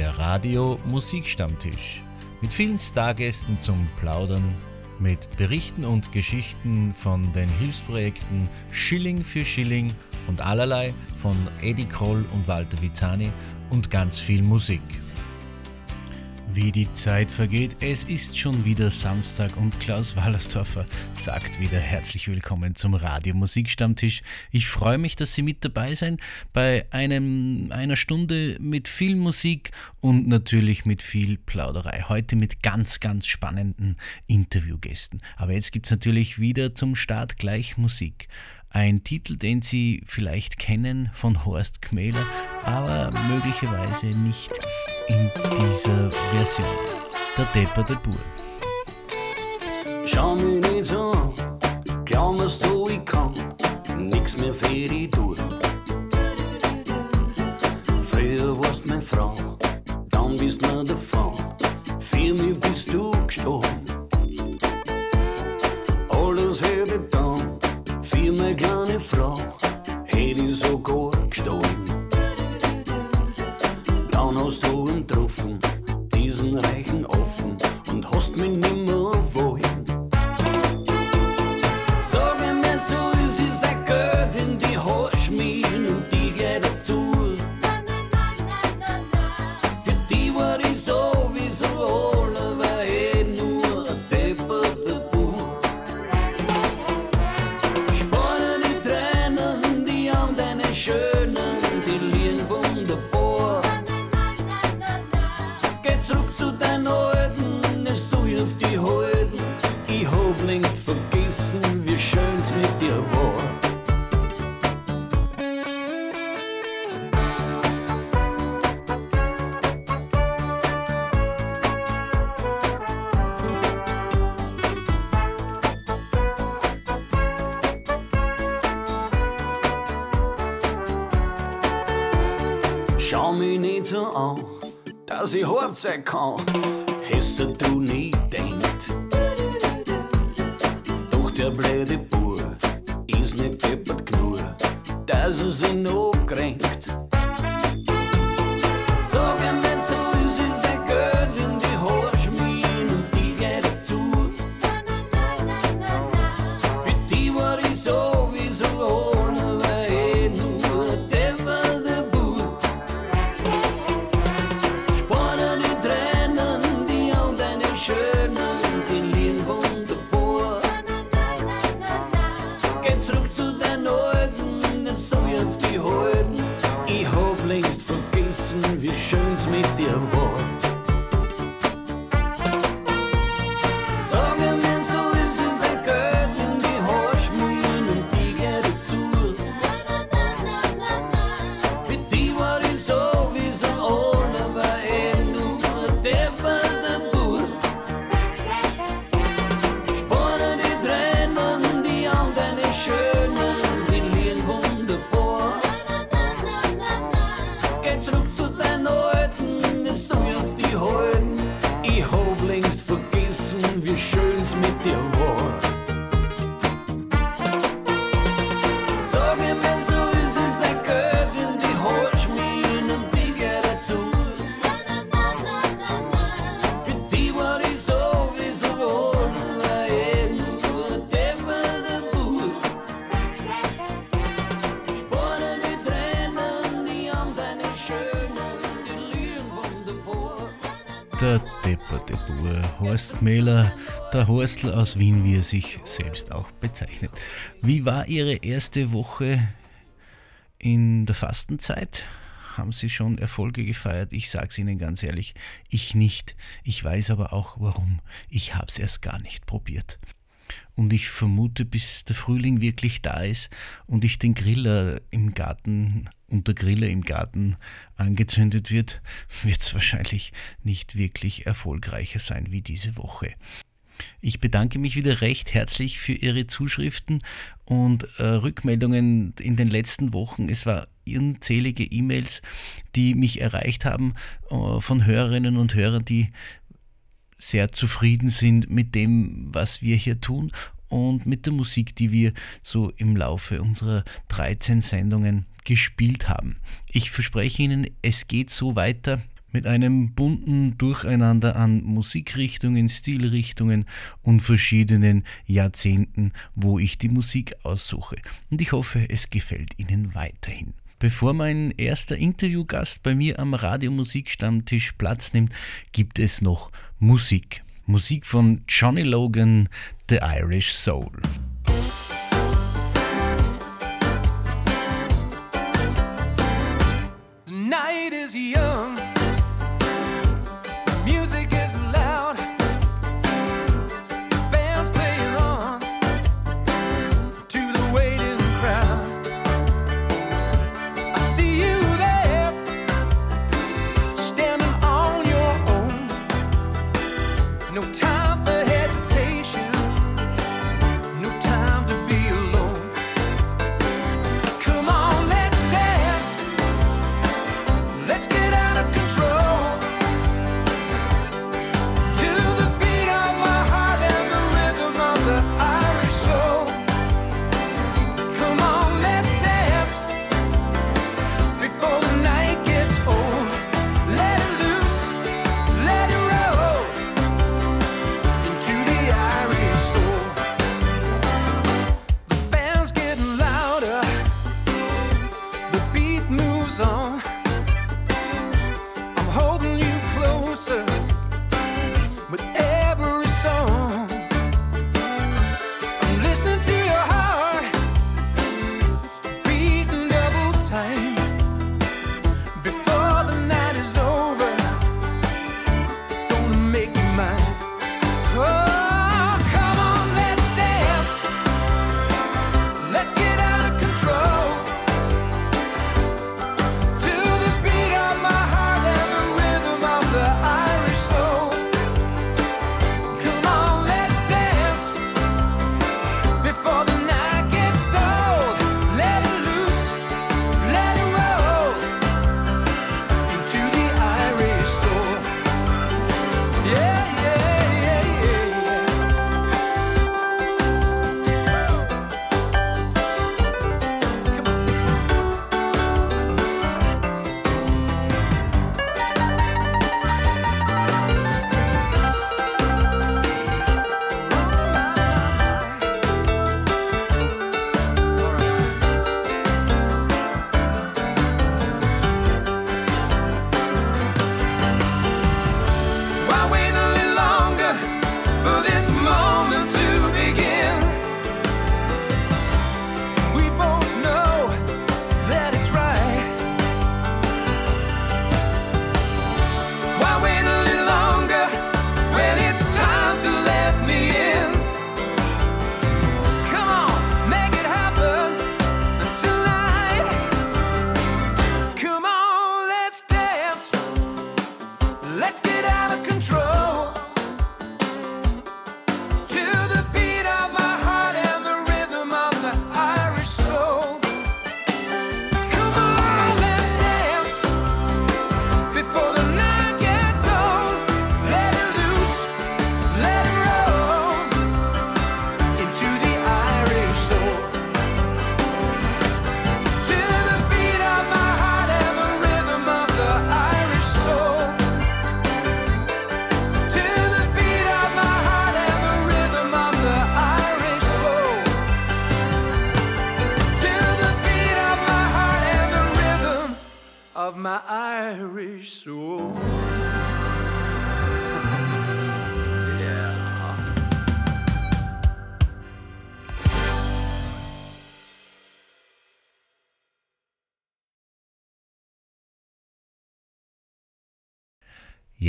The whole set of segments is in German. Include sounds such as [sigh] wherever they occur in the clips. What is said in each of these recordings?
Der Radio Musikstammtisch. Mit vielen Stargästen zum Plaudern, mit Berichten und Geschichten von den Hilfsprojekten Schilling für Schilling und allerlei von Eddie Kroll und Walter Vizani und ganz viel Musik. Wie die Zeit vergeht, es ist schon wieder Samstag und Klaus Wallersdorfer sagt wieder herzlich willkommen zum Radio Musikstammtisch. Ich freue mich, dass Sie mit dabei sind bei einem, einer Stunde mit viel Musik und natürlich mit viel Plauderei. Heute mit ganz, ganz spannenden Interviewgästen. Aber jetzt gibt es natürlich wieder zum Start gleich Musik. Ein Titel, den Sie vielleicht kennen von Horst Kmäler, aber möglicherweise nicht in dieser Version. Der Depper der Bur. Schau mich nicht an, klammerst du, ich kann nix mehr für dich tun. Früher warst meine Frau, dann bist mir davon, für mich bist du gestorben. Alles hätte ich dann, für meine kleine Frau, hätte ich sogar gestohlen. Und dir war. Schau mich nicht so an, dass ich hart sein kann. Hast du nie denkt. Doch der blöde Bur dass er sich Horst Kmäler, der Horstl aus Wien, wie er sich selbst auch bezeichnet. Wie war Ihre erste Woche in der Fastenzeit? Haben Sie schon Erfolge gefeiert? Ich sage es Ihnen ganz ehrlich, ich nicht. Ich weiß aber auch warum. Ich habe es erst gar nicht probiert. Und ich vermute, bis der Frühling wirklich da ist und ich den Griller im Garten und der Griller im Garten angezündet wird, wird es wahrscheinlich nicht wirklich erfolgreicher sein wie diese Woche. Ich bedanke mich wieder recht herzlich für Ihre Zuschriften und äh, Rückmeldungen in den letzten Wochen. Es war unzählige E-Mails, die mich erreicht haben äh, von Hörerinnen und Hörern, die sehr zufrieden sind mit dem, was wir hier tun und mit der Musik, die wir so im Laufe unserer 13 Sendungen gespielt haben. Ich verspreche Ihnen, es geht so weiter. mit einem bunten Durcheinander an Musikrichtungen, Stilrichtungen und verschiedenen Jahrzehnten, wo ich die Musik aussuche. Und ich hoffe, es gefällt Ihnen weiterhin. Bevor mein erster Interviewgast bei mir am Radiomusikstammtisch Platz nimmt, gibt es noch Musik. Musik von Johnny Logan, The Irish Soul. The night is young.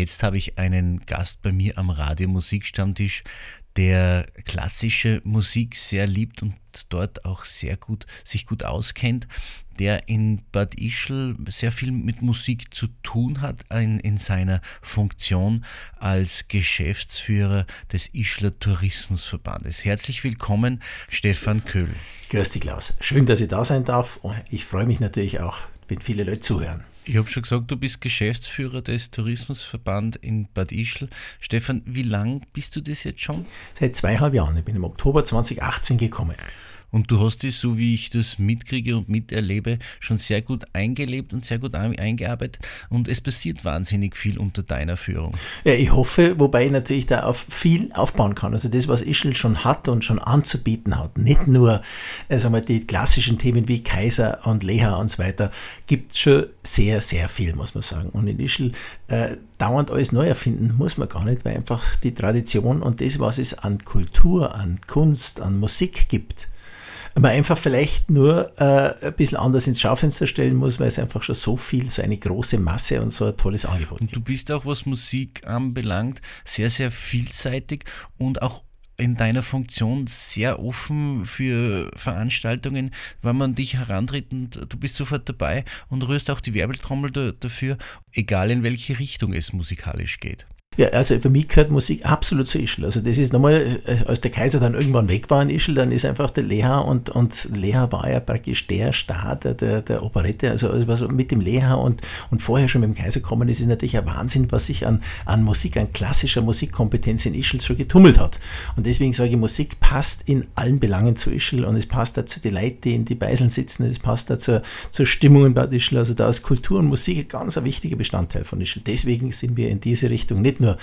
Jetzt habe ich einen Gast bei mir am Radio Musikstammtisch, der klassische Musik sehr liebt und dort auch sehr gut sich gut auskennt, der in Bad Ischl sehr viel mit Musik zu tun hat in, in seiner Funktion als Geschäftsführer des Ischler Tourismusverbandes. Herzlich willkommen, Stefan Köhl. Grüß dich, Klaus. Schön, dass ich da sein darf und ich freue mich natürlich auch, wenn viele Leute zuhören. Ich habe schon gesagt, du bist Geschäftsführer des Tourismusverband in Bad Ischl. Stefan, wie lang bist du das jetzt schon? Seit zweieinhalb Jahren. Ich bin im Oktober 2018 gekommen. Und du hast es, so wie ich das mitkriege und miterlebe, schon sehr gut eingelebt und sehr gut eingearbeitet. Und es passiert wahnsinnig viel unter deiner Führung. Ja, ich hoffe, wobei ich natürlich da auf viel aufbauen kann. Also das, was Ischl schon hat und schon anzubieten hat, nicht nur äh, sagen wir, die klassischen Themen wie Kaiser und Leha und so weiter, gibt schon sehr, sehr viel, muss man sagen. Und in Ischl äh, dauernd alles neu erfinden muss man gar nicht, weil einfach die Tradition und das, was es an Kultur, an Kunst, an Musik gibt, man einfach vielleicht nur äh, ein bisschen anders ins Schaufenster stellen muss, weil es einfach schon so viel, so eine große Masse und so ein tolles Angebot gibt. Und du bist auch, was Musik anbelangt, sehr, sehr vielseitig und auch in deiner Funktion sehr offen für Veranstaltungen, wenn man dich herantritt und du bist sofort dabei und rührst auch die Werbeltrommel dafür, egal in welche Richtung es musikalisch geht. Ja, also für mich gehört Musik absolut zu Ischl. Also das ist nochmal, äh, als der Kaiser dann irgendwann weg war in Ischl, dann ist einfach der Leha und, und Leha war ja praktisch der Star der, der, Operette. Also, also mit dem Leha und, und vorher schon mit dem Kaiser kommen ist, ist natürlich ein Wahnsinn, was sich an, an Musik, an klassischer Musikkompetenz in Ischl so getummelt hat. Und deswegen sage ich, Musik passt in allen Belangen zu Ischl und es passt dazu die Leute, die in die Beiseln sitzen, es passt dazu zur Stimmung in Bad Ischl. Also da ist Kultur und Musik ein ganz wichtiger Bestandteil von Ischl. Deswegen sind wir in diese Richtung nicht nur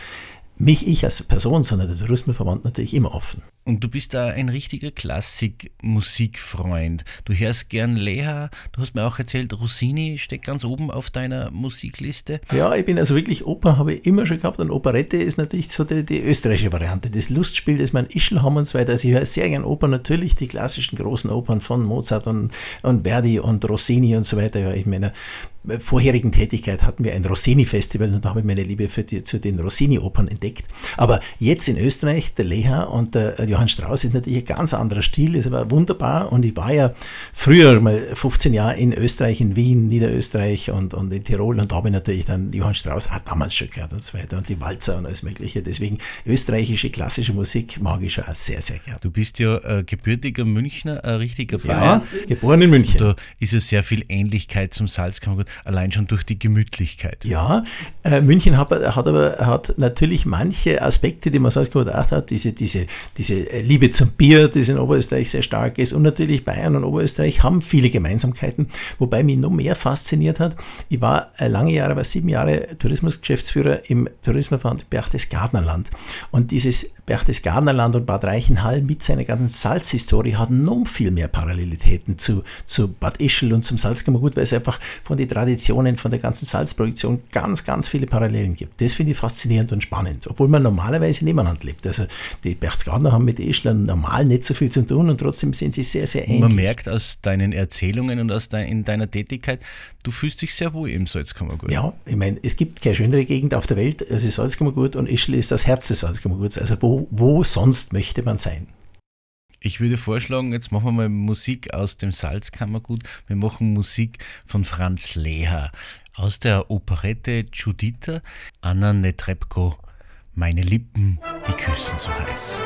mich, ich als Person, sondern der Tourismusverband natürlich immer offen. Und du bist da ein richtiger Klassik-Musikfreund. Du hörst gern Leha, du hast mir auch erzählt, Rossini steht ganz oben auf deiner Musikliste. Ja, ich bin also wirklich Oper, habe ich immer schon gehabt und Operette ist natürlich so die, die österreichische Variante. Das Lustspiel, das man Ischl haben und so weiter. Also ich höre sehr gern Oper, natürlich die klassischen großen Opern von Mozart und, und Verdi und Rossini und so weiter. Ja, ich meine, vorherigen Tätigkeit hatten wir ein Rossini-Festival und da habe ich meine Liebe für die, zu den Rossini-Opern entdeckt. Aber jetzt in Österreich, der Leha und der Johann Strauss ist natürlich ein ganz anderer Stil, ist aber wunderbar und ich war ja früher mal 15 Jahre in Österreich, in Wien, Niederösterreich und, und in Tirol und da habe ich natürlich dann Johann Strauss hat damals schon gehört und so weiter und die Walzer und alles mögliche. Deswegen österreichische klassische Musik mag ich schon auch sehr, sehr gerne. Du bist ja äh, gebürtiger Münchner, ein richtiger Bayer. Ja, geboren in München. Da ist ja sehr viel Ähnlichkeit zum Salzkammergut allein schon durch die Gemütlichkeit. Ja, äh, München hat, hat, aber hat natürlich manche Aspekte, die man sonst gedacht hat, diese, diese, diese Liebe zum Bier, das in Oberösterreich sehr stark ist und natürlich Bayern und Oberösterreich haben viele Gemeinsamkeiten, wobei mich noch mehr fasziniert hat, ich war äh, lange Jahre, war sieben Jahre Tourismusgeschäftsführer im Tourismusverband Berchtesgadenerland und dieses Berchtesgadenerland und Bad Reichenhall mit seiner ganzen Salzhistorie hat noch viel mehr Parallelitäten zu, zu Bad Ischl und zum Salzkammergut, weil es einfach von den Traditionen, von der ganzen Salzproduktion ganz, ganz viele Parallelen gibt. Das finde ich faszinierend und spannend, obwohl man normalerweise nebeneinander lebt. Also die Berchtesgadener haben mit Ischlern normal nicht so viel zu tun und trotzdem sind sie sehr, sehr ähnlich. Man merkt aus deinen Erzählungen und aus dein, in deiner Tätigkeit, du fühlst dich sehr wohl im Salzkammergut. Ja, ich meine, es gibt keine schönere Gegend auf der Welt als Salzkammergut und Ischl ist das Herz des Salzkammerguts. Also wo wo, sonst möchte man sein? Ich würde vorschlagen, jetzt machen wir mal Musik aus dem Salzkammergut. Wir machen Musik von Franz Leher aus der Operette Juditha, Anna Netrebko, Meine Lippen, die küssen so heiß.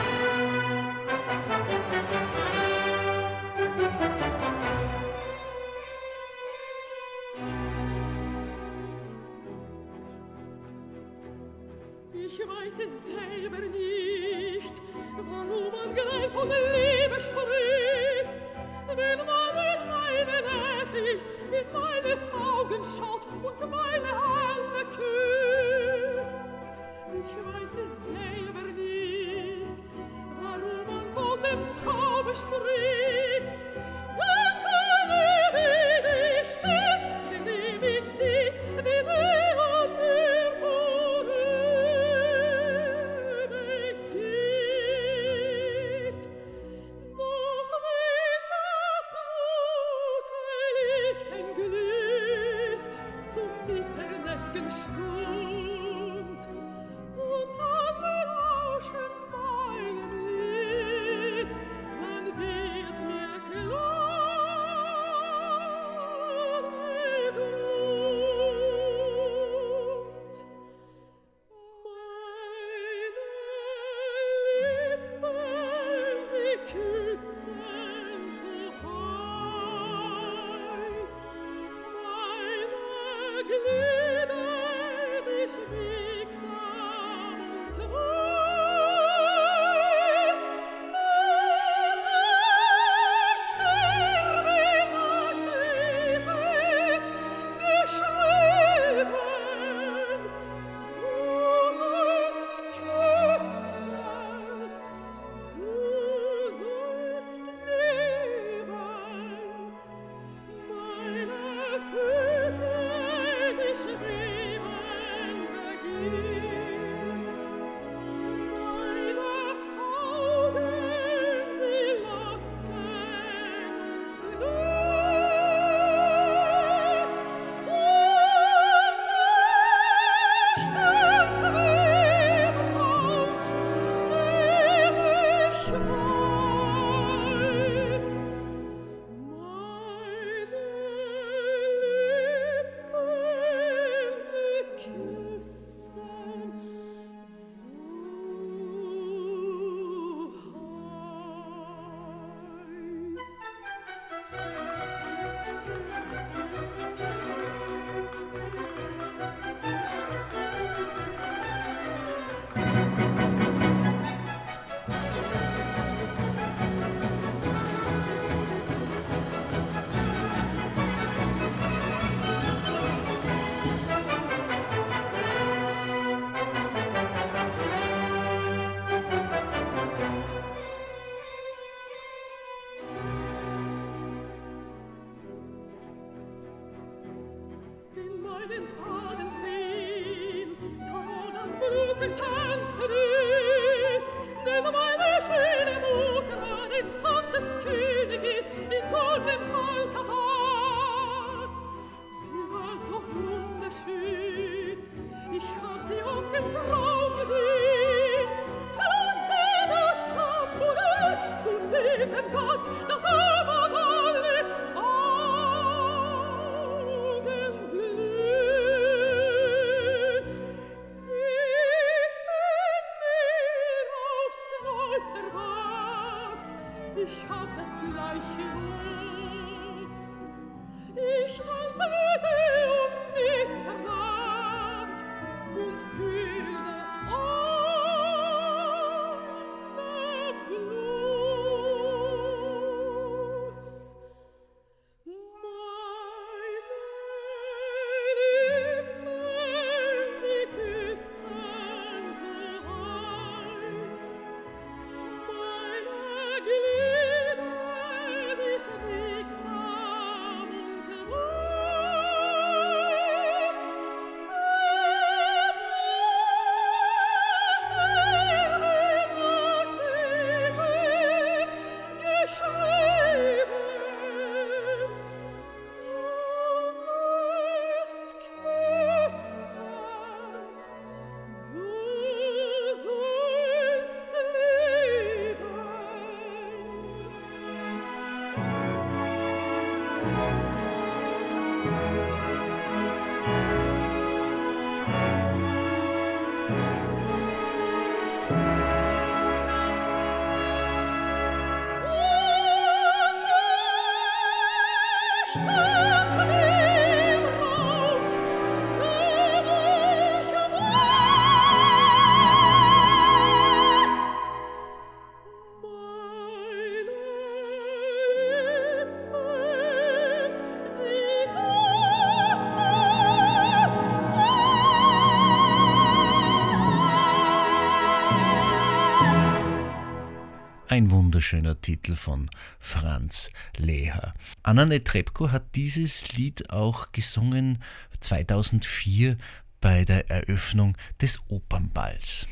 Ein wunderschöner Titel von Franz Leher. Anna Netrebko hat dieses Lied auch gesungen 2004 bei der Eröffnung des Opernballs.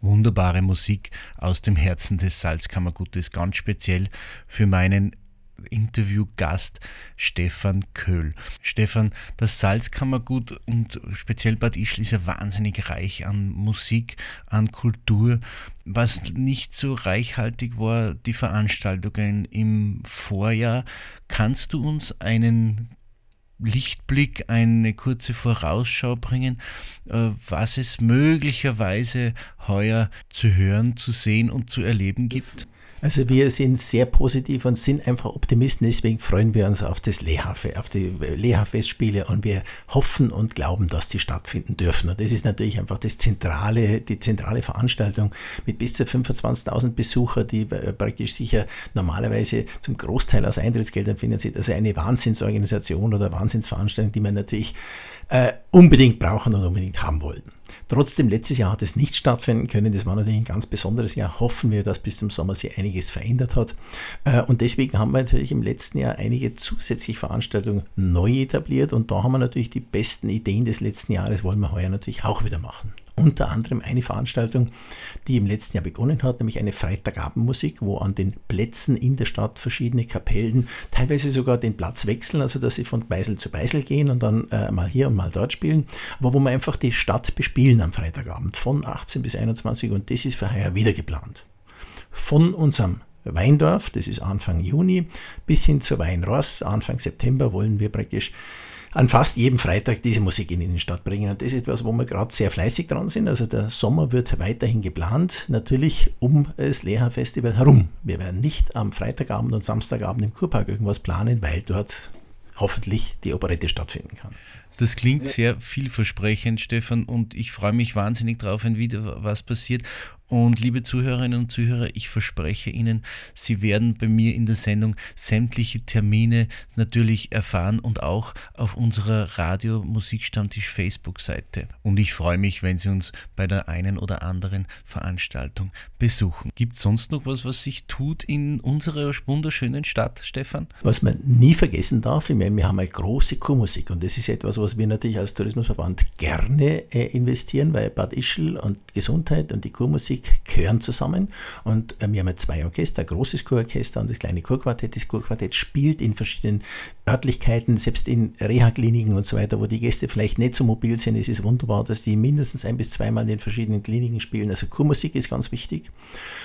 Wunderbare Musik aus dem Herzen des Salzkammergutes, ganz speziell für meinen Interviewgast Stefan Köhl. Stefan, das Salzkammergut und speziell Bad Ischl ist ja wahnsinnig reich an Musik, an Kultur. Was nicht so reichhaltig war, die Veranstaltungen im Vorjahr. Kannst du uns einen Lichtblick, eine kurze Vorausschau bringen, äh, was es möglicherweise heuer zu hören, zu sehen und zu erleben gibt? Also wir sind sehr positiv und sind einfach Optimisten, deswegen freuen wir uns auf das Leha, auf die Leha-Festspiele und wir hoffen und glauben, dass die stattfinden dürfen. Und das ist natürlich einfach das zentrale, die zentrale Veranstaltung mit bis zu 25.000 Besucher, die praktisch sicher normalerweise zum Großteil aus Eintrittsgeldern finanziert. Also eine Wahnsinnsorganisation oder Wahnsinnsveranstaltung, die man natürlich äh, unbedingt brauchen und unbedingt haben wollten. Trotzdem, letztes Jahr hat es nicht stattfinden können. Das war natürlich ein ganz besonderes Jahr. Hoffen wir, dass bis zum Sommer sich einiges verändert hat. Äh, und deswegen haben wir natürlich im letzten Jahr einige zusätzliche Veranstaltungen neu etabliert. Und da haben wir natürlich die besten Ideen des letzten Jahres, wollen wir heuer natürlich auch wieder machen unter anderem eine Veranstaltung, die im letzten Jahr begonnen hat, nämlich eine Freitagabendmusik, wo an den Plätzen in der Stadt verschiedene Kapellen teilweise sogar den Platz wechseln, also dass sie von Beisel zu Beisel gehen und dann äh, mal hier und mal dort spielen, aber wo wir einfach die Stadt bespielen am Freitagabend von 18 bis 21 und das ist für heuer wieder geplant. Von unserem Weindorf, das ist Anfang Juni, bis hin zur Weinross, Anfang September wollen wir praktisch an fast jedem Freitag diese Musik in die Innenstadt bringen. Und das ist etwas, wo wir gerade sehr fleißig dran sind. Also der Sommer wird weiterhin geplant, natürlich um das Leha-Festival herum. Wir werden nicht am Freitagabend und Samstagabend im Kurpark irgendwas planen, weil dort hoffentlich die Operette stattfinden kann. Das klingt sehr vielversprechend, Stefan, und ich freue mich wahnsinnig drauf, wenn wieder was passiert. Und liebe Zuhörerinnen und Zuhörer, ich verspreche Ihnen, Sie werden bei mir in der Sendung sämtliche Termine natürlich erfahren und auch auf unserer Radio Musikstammtisch Facebook-Seite. Und ich freue mich, wenn Sie uns bei der einen oder anderen Veranstaltung besuchen. Gibt es sonst noch was, was sich tut in unserer wunderschönen Stadt, Stefan? Was man nie vergessen darf, ich meine, wir haben eine große Kurmusik und das ist etwas, was wir natürlich als Tourismusverband gerne äh, investieren, weil Bad Ischl und Gesundheit und die Kurmusik Musik gehören zusammen. Und äh, wir haben jetzt zwei Orchester, ein großes Kurorchester und das kleine Kurquartett. Das Kurquartett spielt in verschiedenen Örtlichkeiten, selbst in Reha-Kliniken und so weiter, wo die Gäste vielleicht nicht so mobil sind. Es ist wunderbar, dass die mindestens ein bis zweimal in den verschiedenen Kliniken spielen. Also Kurmusik ist ganz wichtig.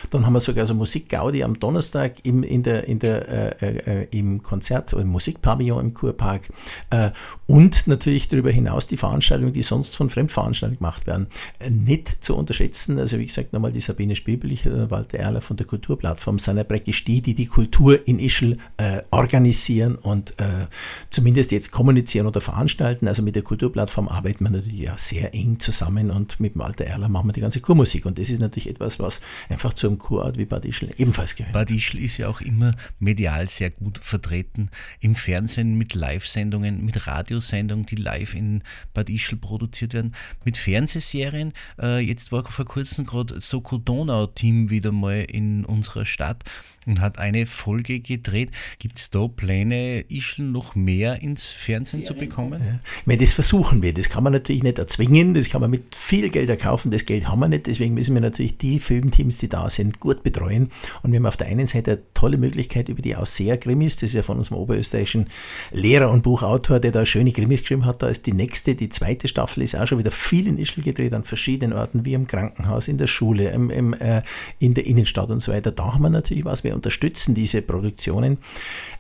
Dann haben wir sogar so Musik-Gaudi am Donnerstag im, in der, in der, äh, äh, im Konzert oder im Musikpavillon im Kurpark. Äh, und natürlich darüber hinaus die Veranstaltungen, die sonst von Fremdveranstaltungen gemacht werden. Äh, nicht zu unterschätzen, also wie gesagt, nochmal die Sabine Spiebelig, äh, Walter Erler von der Kulturplattform, sind praktisch die, die die Kultur in Ischl äh, organisieren und äh, zumindest jetzt kommunizieren oder veranstalten. Also mit der Kulturplattform arbeiten wir natürlich ja sehr eng zusammen und mit Walter Erler machen wir die ganze Kurmusik. Und das ist natürlich etwas, was einfach zu einem Kurort wie Bad Ischl ebenfalls gehört. Bad Ischl ist ja auch immer medial sehr gut vertreten. Im Fernsehen mit Live-Sendungen, mit Radiosendungen, die live in Bad Ischl produziert werden, mit Fernsehserien. Äh, jetzt war vor kurzem gerade Soko Donau-Team wieder mal in unserer Stadt und hat eine Folge gedreht. Gibt es da Pläne, Ischl noch mehr ins Fernsehen zu bekommen? Ja. Ich meine, das versuchen wir. Das kann man natürlich nicht erzwingen. Das kann man mit viel Geld erkaufen. Das Geld haben wir nicht. Deswegen müssen wir natürlich die Filmteams, die da sind, gut betreuen. Und wir haben auf der einen Seite eine tolle Möglichkeit über die Ausseher-Krimis. Das ist ja von unserem oberösterreichischen Lehrer und Buchautor, der da schöne Krimis geschrieben hat. Da ist die nächste, die zweite Staffel, ist auch schon wieder viel in Ischl gedreht, an verschiedenen Orten, wie im Krankenhaus, in der Schule, im, im, äh, in der Innenstadt und so weiter. Da haben wir natürlich was. Wir unterstützen diese Produktionen.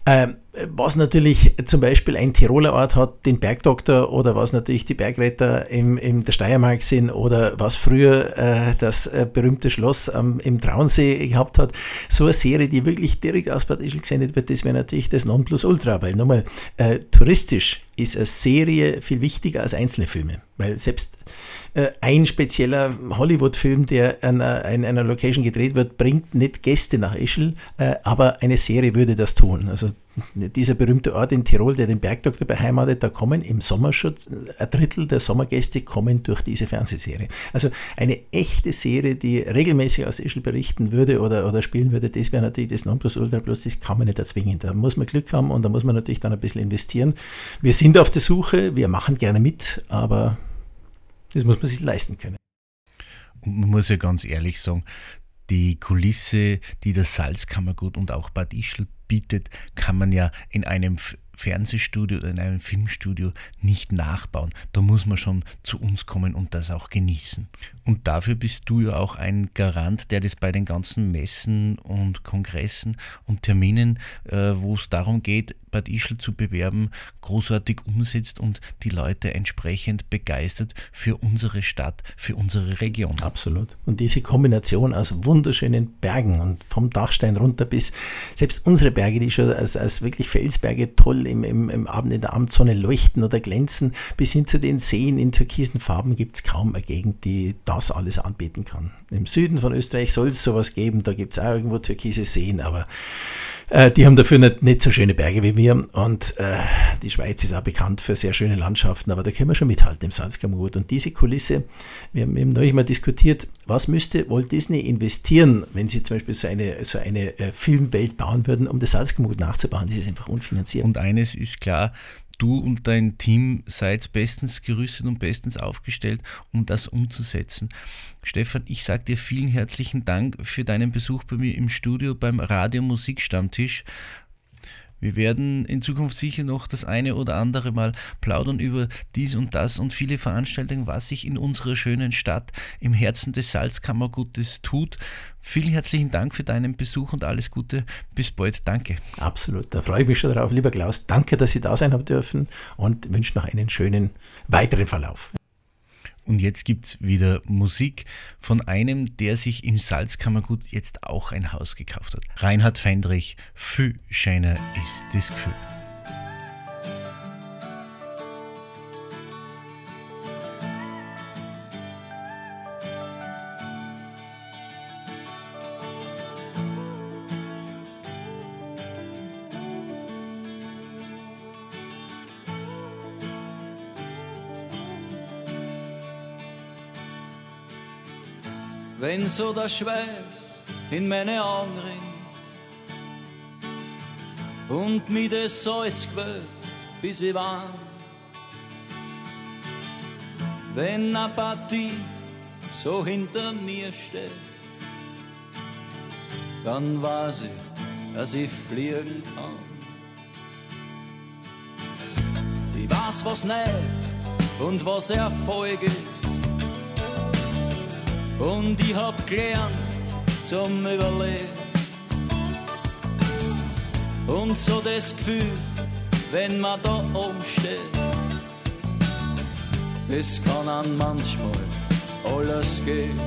Ähm, was natürlich zum Beispiel ein Tiroler Ort hat, den Bergdoktor oder was natürlich die Bergretter im, im der Steiermark sind oder was früher äh, das äh, berühmte Schloss ähm, im Traunsee gehabt hat. So eine Serie, die wirklich direkt aus Bad Ischl gesendet wird, das wäre natürlich das Nonplusultra, weil nochmal äh, touristisch ist eine Serie viel wichtiger als einzelne Filme, weil selbst äh, ein spezieller Hollywood-Film, der an einer, in einer Location gedreht wird, bringt nicht Gäste nach Ischl, äh, aber eine Serie würde das tun. Also dieser berühmte Ort in Tirol, der den Bergdoktor beheimatet, da kommen im Sommerschutz, ein Drittel der Sommergäste kommen durch diese Fernsehserie. Also eine echte Serie, die regelmäßig aus Ischl berichten würde oder, oder spielen würde, das wäre natürlich das Nonplusultra, bloß das kann man nicht erzwingen. Da muss man Glück haben und da muss man natürlich dann ein bisschen investieren. Wir sind auf der Suche, wir machen gerne mit, aber das muss man sich leisten können. Und man muss ja ganz ehrlich sagen, die Kulisse, die das Salzkammergut und auch Bad Ischl bietet, kann man ja in einem Fernsehstudio oder in einem Filmstudio nicht nachbauen. Da muss man schon zu uns kommen und das auch genießen. Und dafür bist du ja auch ein Garant, der das bei den ganzen Messen und Kongressen und Terminen, äh, wo es darum geht, Bad Ischl zu bewerben, großartig umsetzt und die Leute entsprechend begeistert für unsere Stadt, für unsere Region. Absolut. Und diese Kombination aus wunderschönen Bergen und vom Dachstein runter bis selbst unsere Berge, die schon als, als wirklich Felsberge toll im, im, im Abend in der Abendsonne leuchten oder glänzen, bis hin zu den Seen in türkisen Farben gibt es kaum eine Gegend, die das alles anbieten kann. Im Süden von Österreich soll es sowas geben, da gibt es auch irgendwo türkise Seen, aber äh, die haben dafür nicht, nicht, so schöne Berge wie wir. Und äh, die Schweiz ist auch bekannt für sehr schöne Landschaften, aber da können wir schon mithalten im Salzkammergut. Und diese Kulisse, wir haben eben neulich mal diskutiert, was müsste Walt Disney investieren, wenn sie zum Beispiel so eine, so eine äh, Filmwelt bauen würden, um das Salzkammergut nachzubauen. Das ist einfach unfinanziert. Und eines ist klar, du und dein Team seid bestens gerüstet und bestens aufgestellt, um das umzusetzen. Stefan, ich sage dir vielen herzlichen Dank für deinen Besuch bei mir im Studio beim Radio Musikstammtisch. Wir werden in Zukunft sicher noch das eine oder andere Mal plaudern über dies und das und viele Veranstaltungen, was sich in unserer schönen Stadt im Herzen des Salzkammergutes tut. Vielen herzlichen Dank für deinen Besuch und alles Gute. Bis bald. Danke. Absolut. Da freue ich mich schon drauf. Lieber Klaus, danke, dass Sie da sein haben dürfen und wünsche noch einen schönen weiteren Verlauf. Und jetzt gibt es wieder Musik von einem, der sich im Salzkammergut jetzt auch ein Haus gekauft hat. Reinhard Fendrich, viel schöner ist das Gefühl. Wenn so der Schweiß in meine Augen rinnt und mir das Salz quält, bis ich warm. Wenn Partie so hinter mir steht, dann weiß ich, dass ich fliegen kann. Ich weiß, was nicht und was Erfolg ist und ich hab gelernt zum Überleben. Und so das Gefühl, wenn man da oben steht, es kann an manchmal alles gehen.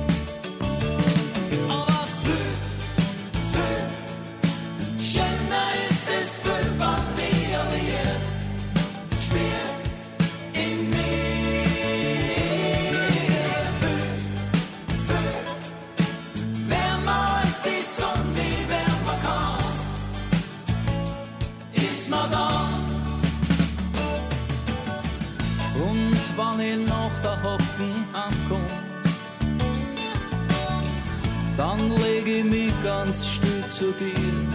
Ganz still zu dir.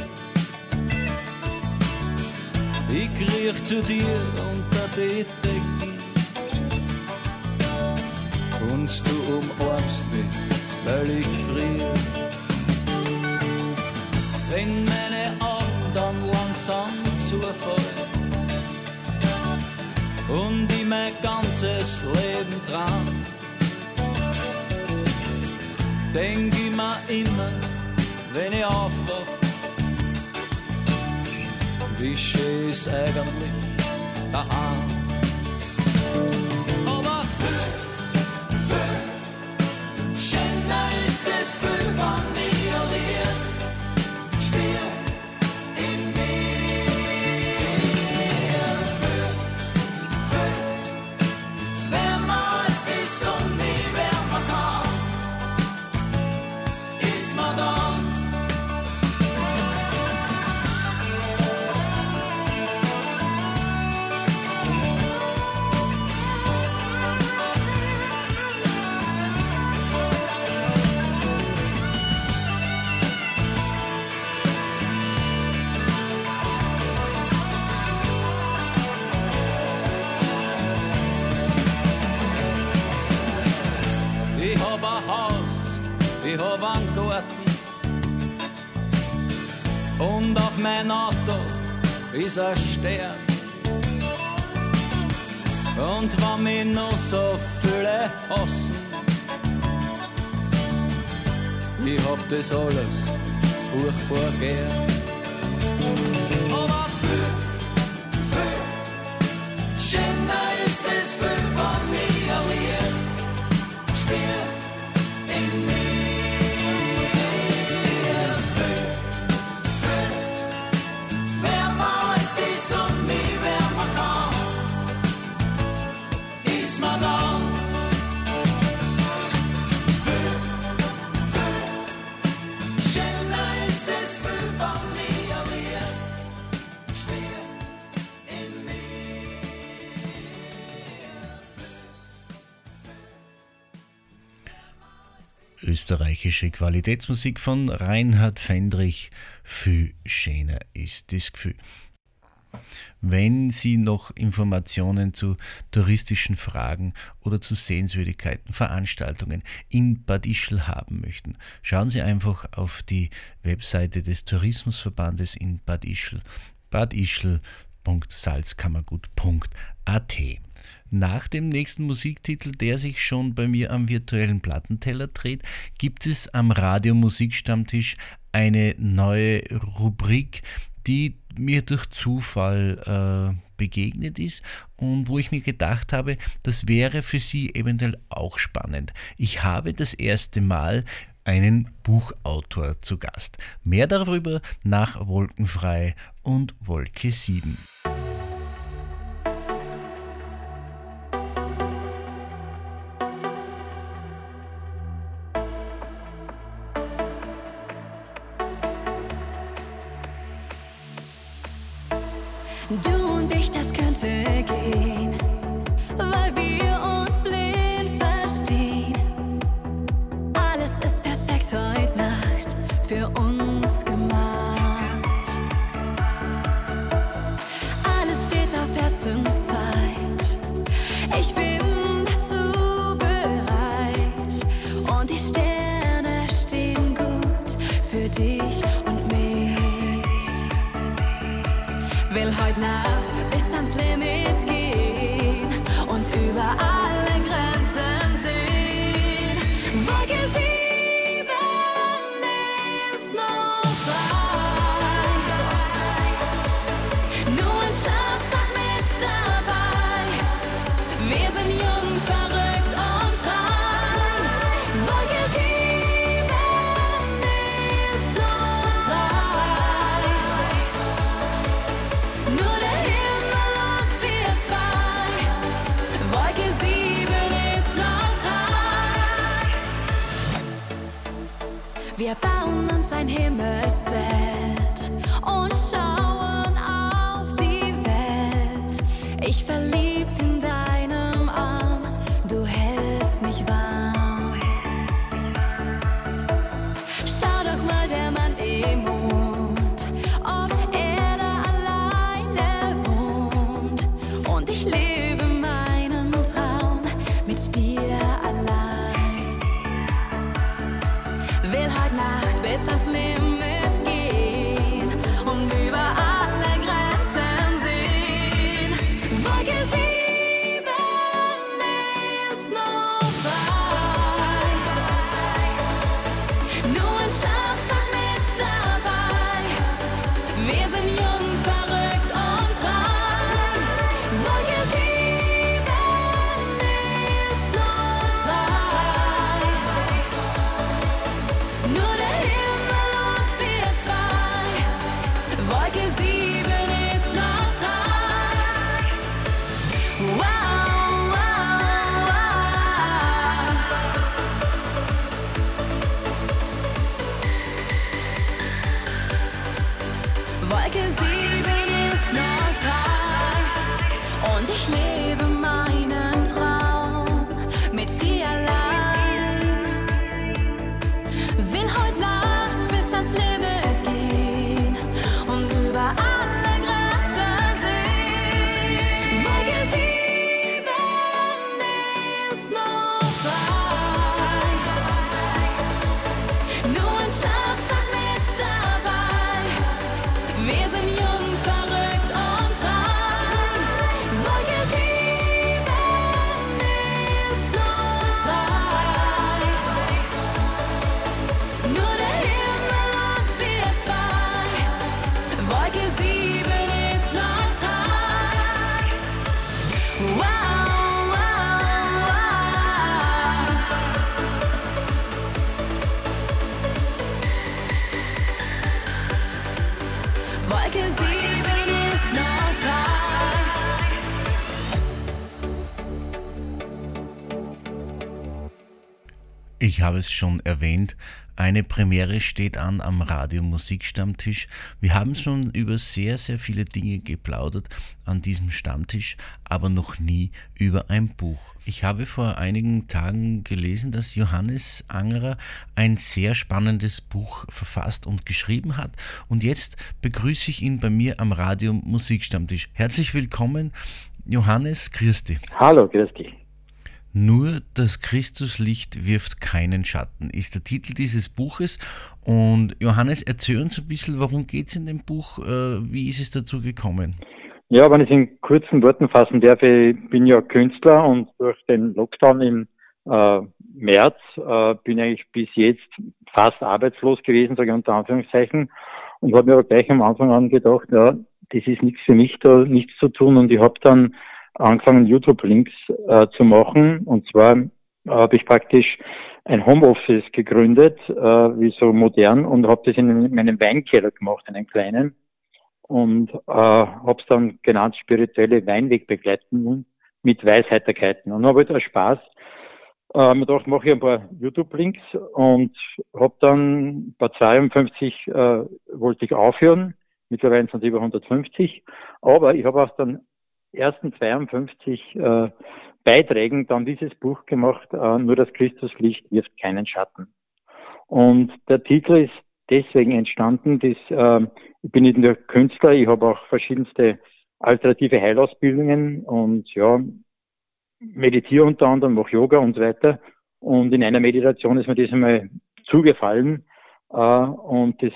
Ich kriech zu dir unter die Decken und du umarmst mich, weil ich friere. Wenn meine Augen dann langsam zufallen und ich mein ganzes Leben dran, denk ich mir immer, wenn ich aufwach, wie schön ist ein Stern. Und wenn mich noch so viele hassen, ich hab das alles furchtbar gern. Österreichische Qualitätsmusik von Reinhard Fendrich. Viel schöner ist das Gefühl. Wenn Sie noch Informationen zu touristischen Fragen oder zu Sehenswürdigkeiten, Veranstaltungen in Bad Ischl haben möchten, schauen Sie einfach auf die Webseite des Tourismusverbandes in Bad Ischl badischl.salzkammergut.at. Nach dem nächsten Musiktitel, der sich schon bei mir am virtuellen Plattenteller dreht, gibt es am Radio Musikstammtisch eine neue Rubrik, die mir durch Zufall äh, begegnet ist und wo ich mir gedacht habe, das wäre für Sie eventuell auch spannend. Ich habe das erste Mal einen Buchautor zu Gast. Mehr darüber nach Wolkenfrei und Wolke 7. ich, habe es schon erwähnt, eine Premiere steht an am Radio Musikstammtisch. Wir haben schon über sehr, sehr viele Dinge geplaudert an diesem Stammtisch, aber noch nie über ein Buch. Ich habe vor einigen Tagen gelesen, dass Johannes Angerer ein sehr spannendes Buch verfasst und geschrieben hat. Und jetzt begrüße ich ihn bei mir am Radio Musikstammtisch. Herzlich willkommen, Johannes Christi. Hallo, dich. Nur das Christuslicht wirft keinen Schatten, ist der Titel dieses Buches. Und Johannes, erzähl uns ein bisschen, warum geht es in dem Buch? Äh, wie ist es dazu gekommen? Ja, wenn ich es in kurzen Worten fassen darf, ich bin ja Künstler und durch den Lockdown im äh, März äh, bin ich bis jetzt fast arbeitslos gewesen, sage ich unter Anführungszeichen, und habe mir aber gleich am Anfang an gedacht, ja, das ist nichts für mich, da nichts zu tun. Und ich habe dann angefangen, YouTube-Links äh, zu machen. Und zwar habe ich praktisch ein Homeoffice gegründet, äh, wie so modern, und habe das in meinem Weinkeller gemacht, in einem kleinen. Und äh, habe es dann genannt spirituelle Weinwegbegleitung mit Weisheiterkeiten. Und habe halt Spaß. Äh, mir gedacht, mache ich ein paar YouTube-Links und habe dann bei 52 äh, wollte ich aufhören. Mittlerweile sind es über 150. Aber ich habe auch dann ersten 52 äh, Beiträgen dann dieses Buch gemacht, äh, nur das Christuslicht wirft keinen Schatten. Und der Titel ist deswegen entstanden, dass, äh, ich bin nicht nur Künstler, ich habe auch verschiedenste alternative Heilausbildungen und ja, meditiere unter anderem, mache Yoga und so weiter. Und in einer Meditation ist mir das einmal zugefallen, äh, und das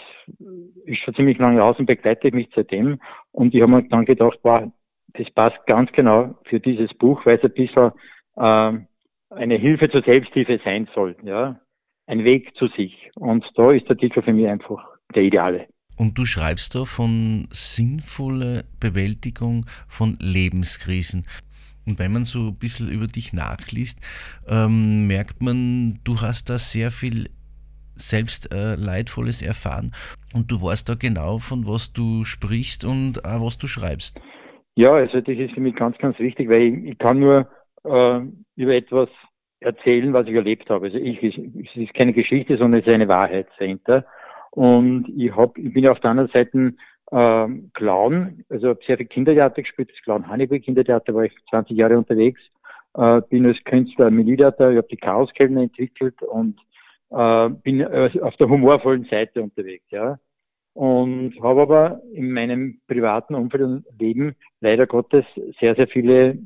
ist schon ziemlich lange aus und begleitet mich seitdem. Und ich habe mir dann gedacht, wow, das passt ganz genau für dieses Buch, weil es ein bisschen äh, eine Hilfe zur Selbsthilfe sein soll, ja. Ein Weg zu sich. Und da ist der Titel für mich einfach der ideale. Und du schreibst da von sinnvoller Bewältigung von Lebenskrisen. Und wenn man so ein bisschen über dich nachliest, ähm, merkt man, du hast da sehr viel selbst äh, Leidvolles erfahren und du weißt da genau, von was du sprichst und auch was du schreibst. Ja, also das ist für mich ganz, ganz wichtig, weil ich, ich kann nur äh, über etwas erzählen, was ich erlebt habe. Also ich, es ist keine Geschichte, sondern es ist eine Wahrheit dahinter. Und ich hab, ich bin auf der anderen Seite äh, Clown, also habe sehr viel Kindertheater gespielt, das Clown Hannibal Kindertheater war ich 20 Jahre unterwegs, äh, bin als Künstler Militärtheater, ich habe die Chaoskellner entwickelt und äh, bin äh, auf der humorvollen Seite unterwegs, ja. Und habe aber in meinem privaten Umfeld und Leben leider Gottes sehr, sehr viele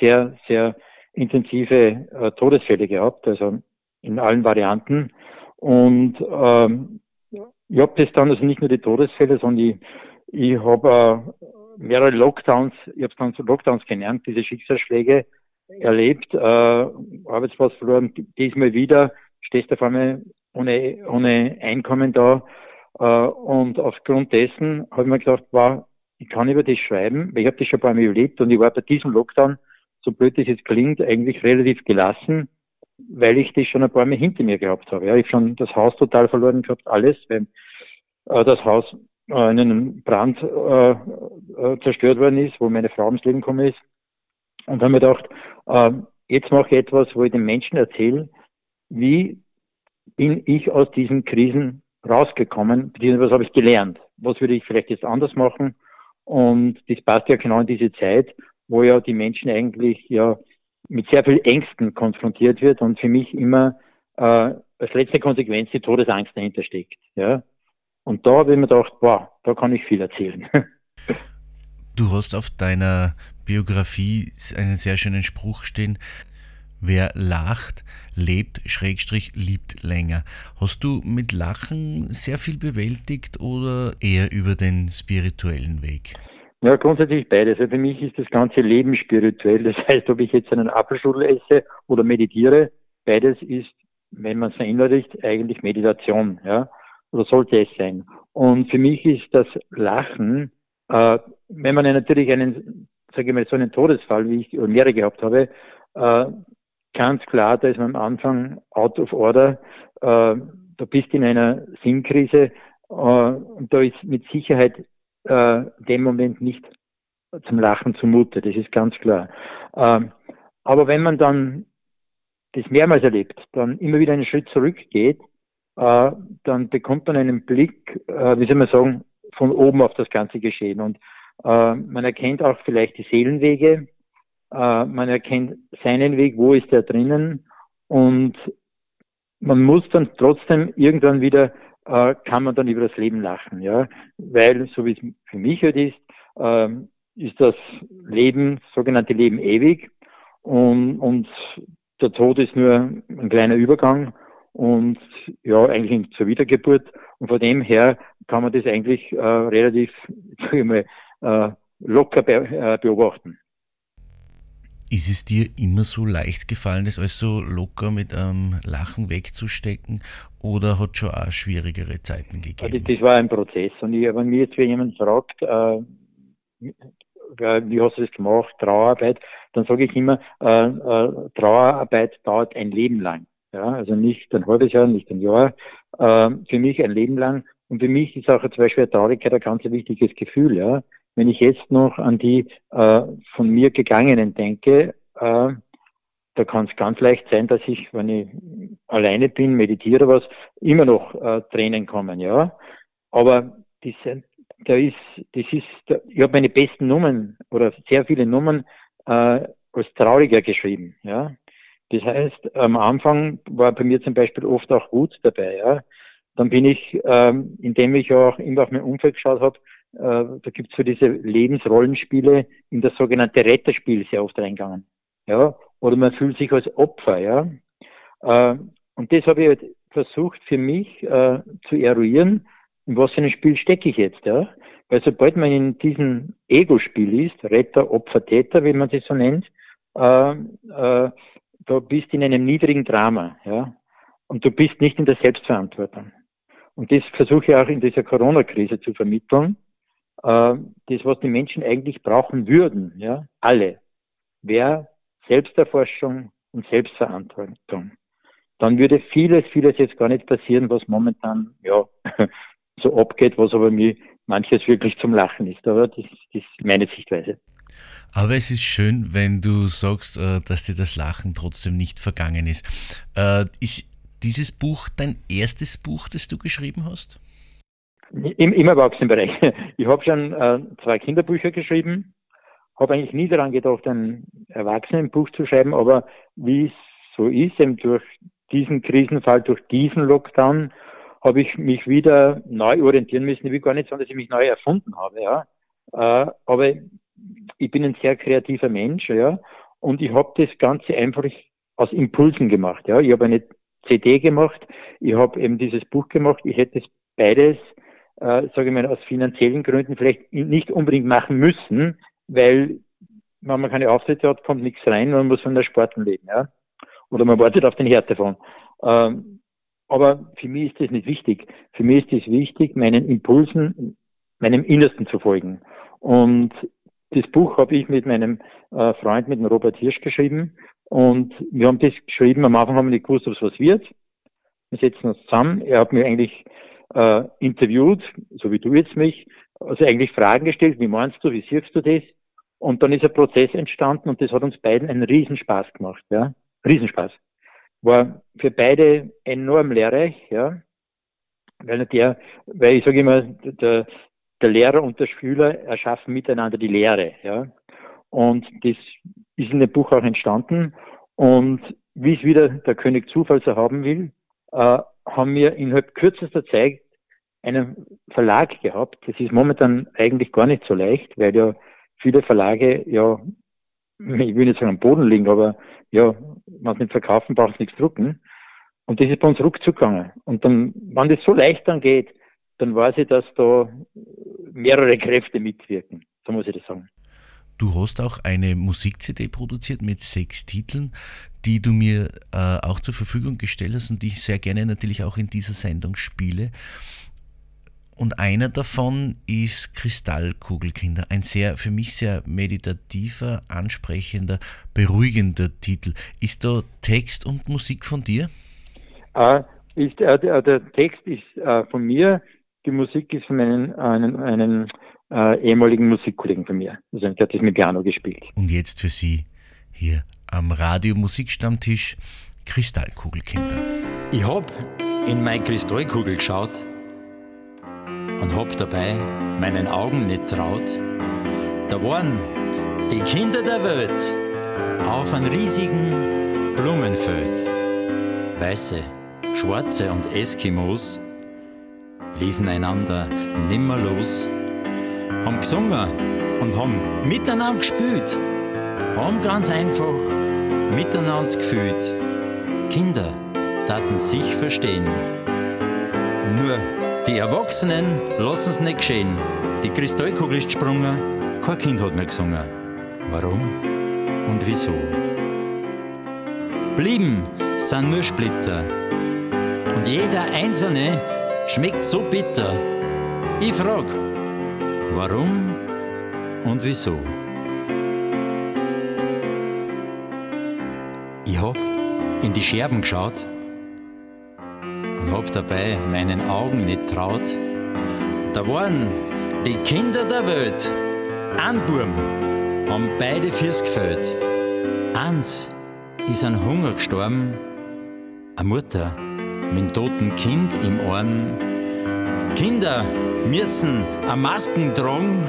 sehr, sehr intensive äh, Todesfälle gehabt, also in allen Varianten. Und ähm, ich habe das dann, also nicht nur die Todesfälle, sondern ich, ich habe äh, mehrere Lockdowns, ich habe dann Lockdowns genannt, diese Schicksalsschläge erlebt, äh, Arbeitsplatz verloren, diesmal wieder, stehst auf einmal ohne, ohne Einkommen da. Äh, und aufgrund dessen habe ich mir gedacht, wow, ich kann über das schreiben, weil ich habe das schon ein paar Mal erlebt und ich war bei diesem Lockdown, so blöd das jetzt klingt, eigentlich relativ gelassen, weil ich das schon ein paar Mal hinter mir gehabt habe. Ja, ich habe schon das Haus total verloren gehabt, alles, weil äh, das Haus äh, in einem Brand äh, zerstört worden ist, wo meine Frau ums Leben gekommen ist. Und habe mir gedacht, äh, jetzt mache ich etwas, wo ich den Menschen erzähle, wie bin ich aus diesen Krisen rausgekommen, beziehungsweise was habe ich gelernt, was würde ich vielleicht jetzt anders machen. Und das passt ja genau in diese Zeit, wo ja die Menschen eigentlich ja mit sehr viel Ängsten konfrontiert wird und für mich immer äh, als letzte Konsequenz die Todesangst dahinter steckt. Ja? Und da habe ich mir gedacht, boah, da kann ich viel erzählen. [laughs] Du hast auf deiner Biografie einen sehr schönen Spruch stehen. Wer lacht, lebt, Schrägstrich, liebt länger. Hast du mit Lachen sehr viel bewältigt oder eher über den spirituellen Weg? Ja, grundsätzlich beides. Also für mich ist das ganze Leben spirituell. Das heißt, ob ich jetzt einen Apfelschudel esse oder meditiere, beides ist, wenn man es verinnerlicht, eigentlich Meditation, ja, oder sollte es sein. Und für mich ist das Lachen, äh, wenn man natürlich einen, sage ich mal, so einen Todesfall, wie ich mehrere gehabt habe, äh, ganz klar, da ist man am Anfang out of order. Äh, du bist in einer Sinnkrise äh, und da ist mit Sicherheit äh, dem Moment nicht zum Lachen zumute, das ist ganz klar. Ähm, aber wenn man dann das mehrmals erlebt, dann immer wieder einen Schritt zurückgeht, äh, dann bekommt man einen Blick, äh, wie soll man sagen, von oben auf das ganze Geschehen. Und äh, man erkennt auch vielleicht die Seelenwege, äh, man erkennt seinen Weg, wo ist er drinnen und man muss dann trotzdem irgendwann wieder, äh, kann man dann über das Leben lachen, ja, weil, so wie es für mich halt ist, äh, ist das Leben, sogenannte Leben ewig und, und der Tod ist nur ein kleiner Übergang und ja, eigentlich zur Wiedergeburt. Und von dem her kann man das eigentlich äh, relativ, [laughs] mal, äh, locker be äh, beobachten. Ist es dir immer so leicht gefallen, das alles so locker mit einem Lachen wegzustecken oder hat es schon auch schwierigere Zeiten Also gegeben? das war ein Prozess. Und ich, wenn mir jetzt jemand fragt, äh, wie hast du das gemacht, Trauerarbeit, dann sage ich immer, äh, äh, Trauerarbeit dauert ein Leben lang. Ja, also nicht ein halbes Jahr, nicht ein Jahr, äh, für mich ein Leben lang. Und für mich ist auch zum Beispiel Traurigkeit ein ganz wichtiges Gefühl. Ja, wenn ich jetzt noch an die äh, von mir Gegangenen denke, äh, da kann es ganz leicht sein, dass ich, wenn ich alleine bin, meditiere was, immer noch äh, Tränen kommen, ja. Aber diese, da ist, das ist, da, ich habe meine besten Nummern oder sehr viele Nummern äh, als trauriger geschrieben, ja. Das heißt, am Anfang war bei mir zum Beispiel oft auch Wut dabei, ja. Dann bin ich, ähm, indem ich auch immer auf mein Umfeld geschaut habe, äh, da gibt's so diese Lebensrollenspiele in das sogenannte Retterspiel sehr oft reingegangen. Ja, oder man fühlt sich als Opfer, ja. Äh, und das habe ich halt versucht für mich äh, zu eruieren, in was für ein Spiel stecke ich jetzt, ja. Weil sobald man in diesem Ego-Spiel ist, Retter, Opfer, Täter, wie man das so nennt, äh, äh, da bist du in einem niedrigen Drama, ja. Und du bist nicht in der Selbstverantwortung. Und das versuche ich auch in dieser Corona-Krise zu vermitteln. Äh, das, was die Menschen eigentlich brauchen würden, ja, alle, wäre Selbsterforschung und Selbstverantwortung. Dann würde vieles, vieles jetzt gar nicht passieren, was momentan, ja, [laughs] so abgeht, was aber mir manches wirklich zum Lachen ist. Aber das, das ist meine Sichtweise. Aber es ist schön, wenn du sagst, äh, dass dir das Lachen trotzdem nicht vergangen ist. Äh, Ist dieses Buch dein erstes Buch, das du geschrieben hast? Im, im Erwachsenenbereich. [laughs] Ich habe schon äh, zwei Kinderbücher geschrieben, habe eigentlich nie daran gedacht, ein Erwachsenenbuch zu schreiben, aber wie es so ist, eben durch diesen Krisenfall, durch diesen Lockdown, habe ich mich wieder neu orientieren müssen. Ich will gar nicht sagen, dass ich mich neu erfunden habe, ja. Äh, aber ich bin ein sehr kreativer Mensch, ja, und ich habe das Ganze einfach aus Impulsen gemacht, ja. Ich habe eine CD gemacht, ich habe eben dieses Buch gemacht, ich hätte es beides, äh, sage ich mal, aus finanziellen Gründen vielleicht nicht unbedingt machen müssen, weil wenn man keine Auftritte hat, kommt nichts rein, man muss von der Sporten leben, ja. Oder man wartet auf den Härtefond. Ähm, aber für mich ist das nicht wichtig. Für mich ist es wichtig, meinen Impulsen, meinem Innersten zu folgen. Und das Buch habe ich mit meinem äh, Freund, mit dem Robert Hirsch geschrieben. Und wir haben das geschrieben, am Anfang haben wir nicht gewusst, ob es was wird. Wir setzen uns zusammen. Er hat mir eigentlich äh, interviewt, so wie du jetzt mich, also eigentlich Fragen gestellt, wie meinst du, wie siehst du das? Und dann ist ein Prozess entstanden und das hat uns beiden einen Riesenspaß gemacht, ja. Riesenspaß. War für beide enorm lehrreich, ja. Weil der, weil ich sage immer, der, der Lehrer und der Schüler erschaffen miteinander die Lehre, ja. Und das ist in dem Buch auch entstanden. Und wie es wieder der König Zufall so haben will, äh, haben wir innerhalb kürzester Zeit einen Verlag gehabt. Das ist momentan eigentlich gar nicht so leicht, weil ja viele Verlage, ja, ich will nicht sagen am Boden liegen, aber ja, wenn sie nicht verkaufen, brauchen sie nichts drucken. Und das ist bei uns ruckzuck gegangen. Und dann, wenn das so leicht dann geht, dann weiß ich, dass da mehrere Kräfte mitwirken. So muss ich das sagen. Du hast auch eine Musik-CD produziert mit sechs Titeln, die du mir äh, auch zur Verfügung gestellt hast und die ich sehr gerne natürlich auch in dieser Sendung spiele. Und einer davon ist Kristallkugelkinder, ein sehr für mich sehr meditativer, ansprechender, beruhigender Titel. Ist da Text und Musik von dir? Äh, ist, äh, der, der Text ist äh, von mir, die Musik ist von einem, einem, einem äh, ehemaligen Musikkollegen von mir. Also der hat das mit Piano gespielt. Und jetzt für Sie hier am Radio Musikstammtisch Kristallkugelkinder. Ich hab in meine Kristallkugel geschaut und hab dabei meinen Augen nicht traut. Da waren die Kinder der Welt auf einem riesigen Blumenfeld. Weiße, schwarze und Eskimos ließen einander nimmer los, haben gesungen und haben miteinander gespielt, haben ganz einfach miteinander gefühlt. Kinder taten sich verstehen. Nur die Erwachsenen lassen es nicht geschehen. Die Kristallkugel ist gesprungen, kein Kind hat mehr gesungen. Warum und wieso? Blieben sind nur Splitter. Und jeder einzelne schmeckt so bitter. Ich frag, warum und wieso? Ich hab in die Scherben geschaut und hab dabei meinen Augen nicht traut. Da waren die Kinder der Welt. Ein Burm haben beide fürs gefällt. Eins ist an Hunger gestorben, eine Mutter mit einem toten Kind im Ohren. Kinder müssen eine Masken tragen,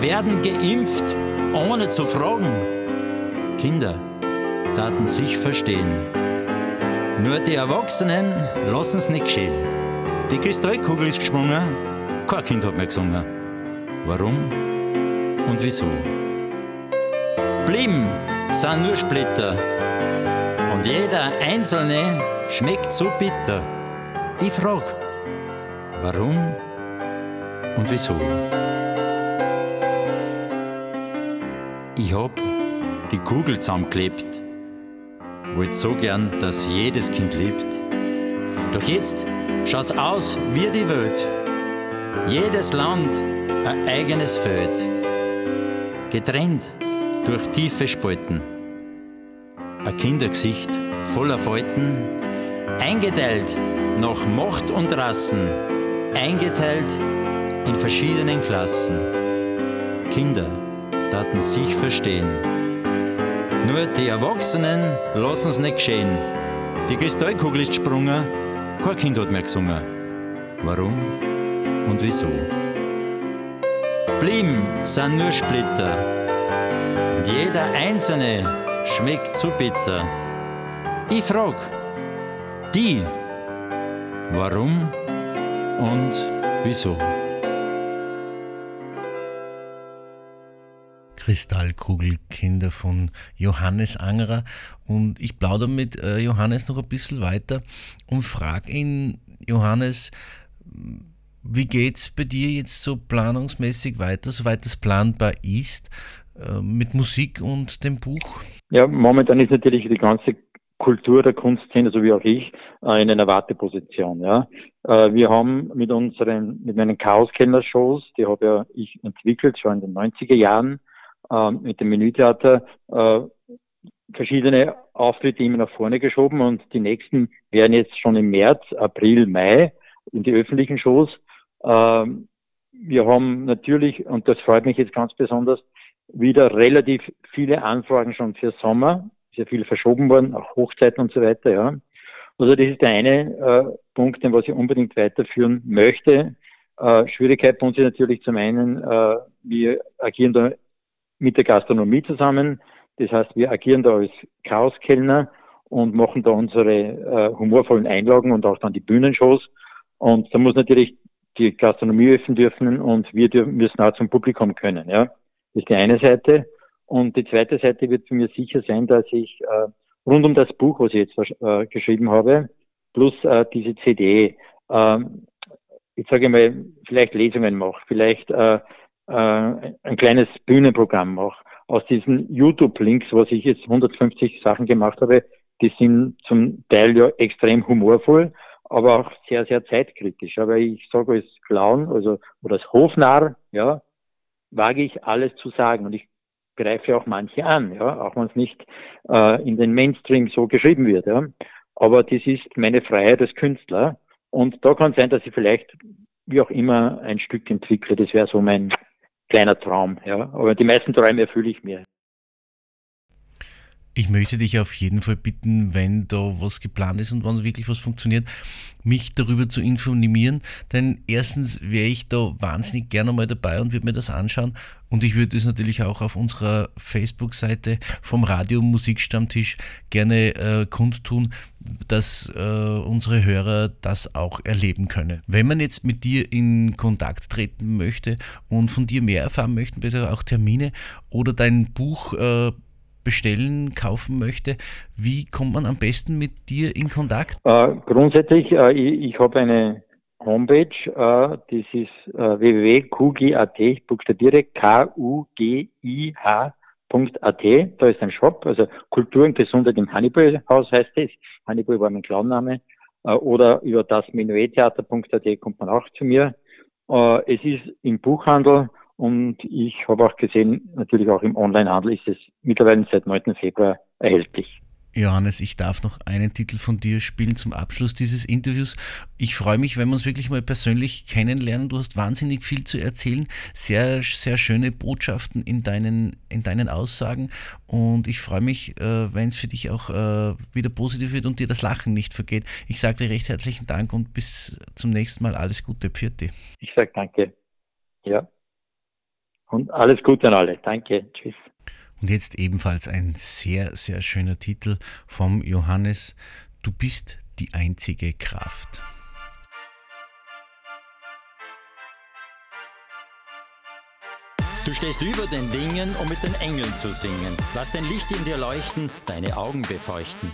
werden geimpft, ohne zu fragen. Kinder taten sich verstehen. Nur die Erwachsenen lassen es nicht geschehen. Die Kristallkugel ist geschwungen, kein Kind hat mehr gesungen. Warum und wieso? Blieben sind nur Splitter und jeder einzelne schmeckt so bitter. Ich frag, warum und wieso? Ich hab die Kugel zusammengeklebt, wollt so gern, dass jedes Kind lebt. Doch jetzt schaut's aus wie die Welt. Jedes Land ein eigenes Feld. Getrennt durch tiefe Spalten. Ein Kindergesicht voller Falten. Eingeteilt nach Macht und Rassen. Eingeteilt in verschiedenen Klassen. Kinder taten sich verstehen. Nur die Erwachsenen lassen es nicht geschehen. Die Kristallkugel ist gesprungen, kein Kind hat mehr gesungen. Warum und wieso? Blieben sind nur Splitter und jeder einzelne schmeckt zu bitter. Ich frag, die, warum und wieso? Kristallkugelkinder von Johannes Angerer. Und ich plaudere mit äh, Johannes noch ein bisschen weiter und frage ihn, Johannes, wie geht es bei dir jetzt so planungsmäßig weiter, soweit das planbar ist, äh, mit Musik und dem Buch? Ja, momentan ist natürlich die ganze Kultur der Kunstszene, so wie auch ich, äh, in einer Warteposition. Ja. Äh, wir haben mit unseren, mit meinen Chaoskeller-Shows, die habe ja ich entwickelt, schon in den 90er Jahren, ähm, mit dem Menütheater äh, verschiedene Auftritte immer nach vorne geschoben und die nächsten werden jetzt schon im März, April, Mai in die öffentlichen Shows. Ähm, wir haben natürlich, und das freut mich jetzt ganz besonders, wieder relativ viele Anfragen schon für Sommer. Sehr viel verschoben worden, auch Hochzeiten und so weiter, ja. Also das ist der eine äh, Punkt, den was ich unbedingt weiterführen möchte. Äh, Schwierigkeit bei uns ist natürlich zum einen, äh, wir agieren da mit der Gastronomie zusammen. Das heißt, wir agieren da als Chaoskellner und machen da unsere äh, humorvollen Einlagen und auch dann die Bühnenshows. Und da muss natürlich die Gastronomie öffnen dürfen und wir müssen auch zum Publikum können. Ja, das ist die eine Seite. Und die zweite Seite wird für mich sicher sein, dass ich äh, rund um das Buch, was ich jetzt äh, geschrieben habe, plus äh, diese CD, äh, ich sage mal, vielleicht Lesungen mache, vielleicht äh, äh, ein kleines Bühnenprogramm mache. Aus diesen YouTube-Links, was ich jetzt 150 Sachen gemacht habe, die sind zum Teil ja extrem humorvoll, aber auch sehr, sehr zeitkritisch. Aber ich sage als Clown, also oder als Hofnarr, ja, wage ich alles zu sagen und ich greife auch manche an, ja, auch wenn es nicht äh, in den Mainstream so geschrieben wird. Ja. Aber das ist meine Freiheit als Künstler und da kann sein, dass ich vielleicht wie auch immer ein Stück entwickle. Das wäre so mein kleiner Traum, ja. Aber die meisten Träume erfülle ich mir. Ich möchte dich auf jeden Fall bitten, wenn da was geplant ist und wenn wirklich was funktioniert, mich darüber zu informieren. Denn erstens wäre ich da wahnsinnig gerne mal dabei und würde mir das anschauen. Und ich würde es natürlich auch auf unserer Facebook-Seite vom Radio Musikstammtisch gerne äh, kundtun, dass äh, unsere Hörer das auch erleben können. Wenn man jetzt mit dir in Kontakt treten möchte und von dir mehr erfahren möchte, bitte auch Termine oder dein Buch äh, bestellen, kaufen möchte, wie kommt man am besten mit dir in Kontakt? Äh, grundsätzlich, äh, ich, ich habe eine Homepage, äh, das ist äh, www.kugi.at, ich buchstabiere K-U-G-I-H.at, da ist ein Shop, also Kultur und Gesundheit im Hannibal-Haus heißt es, Hannibal war mein Clownname, äh, oder über das Menuettheater.at kommt man auch zu mir. Äh, es ist im Buchhandel und ich habe auch gesehen, natürlich auch im Onlinehandel ist es mittlerweile seit 9. Februar erhältlich. Johannes, ich darf noch einen Titel von dir spielen zum Abschluss dieses Interviews. Ich freue mich, wenn wir uns wirklich mal persönlich kennenlernen. Du hast wahnsinnig viel zu erzählen, sehr, sehr schöne Botschaften in deinen, in deinen Aussagen und ich freue mich, äh, wenn es für dich auch äh, wieder positiv wird und dir das Lachen nicht vergeht. Ich sage dir recht herzlichen Dank und bis zum nächsten Mal. Alles Gute, Pfirti. Ich sage danke. Ja. Und alles Gute an alle. Danke. Tschüss. Und jetzt ebenfalls ein sehr, sehr schöner Titel vom Johannes. Du bist die einzige Kraft. Du stehst über den Dingen, um mit den Engeln zu singen. Lass dein Licht in dir leuchten, deine Augen befeuchten.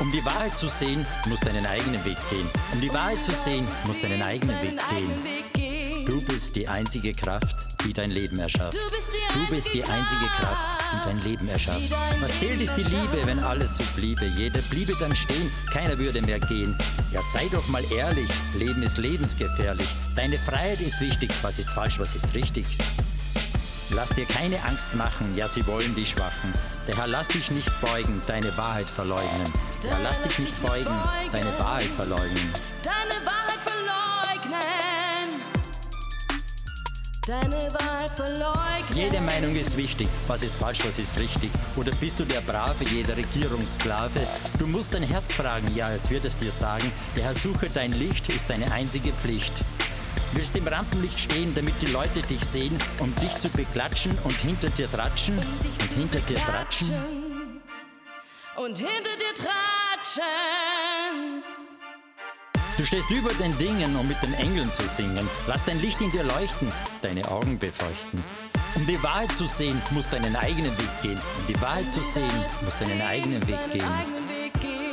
Um die Wahrheit zu sehen, musst deinen eigenen Weg gehen. Um die Wahrheit zu sehen, musst deinen eigenen Weg gehen. Du bist die einzige Kraft, die dein Leben erschafft. Du bist die einzige Kraft, die dein Leben erschafft. Was zählt ist die Liebe, wenn alles so bliebe. Jeder bliebe dann stehen, keiner würde mehr gehen. Ja, sei doch mal ehrlich, Leben ist lebensgefährlich. Deine Freiheit ist wichtig, was ist falsch, was ist richtig. Lass dir keine Angst machen, ja, sie wollen die Schwachen. Der Herr, lass dich nicht beugen, deine Wahrheit verleugnen. Der Herr, lass dich nicht beugen, deine Wahrheit verleugnen. Deine Wahrheit verleugnen. Deine Wahrheit verleugnen. Jede Meinung ist wichtig. Was ist falsch, was ist richtig? Oder bist du der Brave, jeder Regierungssklave? Du musst dein Herz fragen, ja, es wird es dir sagen. Der Herr suche dein Licht, ist deine einzige Pflicht. Willst im Rampenlicht stehen, damit die Leute dich sehen, um dich zu beklatschen und hinter dir tratschen und hinter dir tratschen? Und hinter dir tratschen. Du stehst über den Dingen, um mit den Engeln zu singen. Lass dein Licht in dir leuchten, deine Augen befeuchten. Um die Wahrheit zu sehen, musst deinen eigenen Weg gehen. Um die Wahrheit zu sehen, musst deinen eigenen Weg gehen.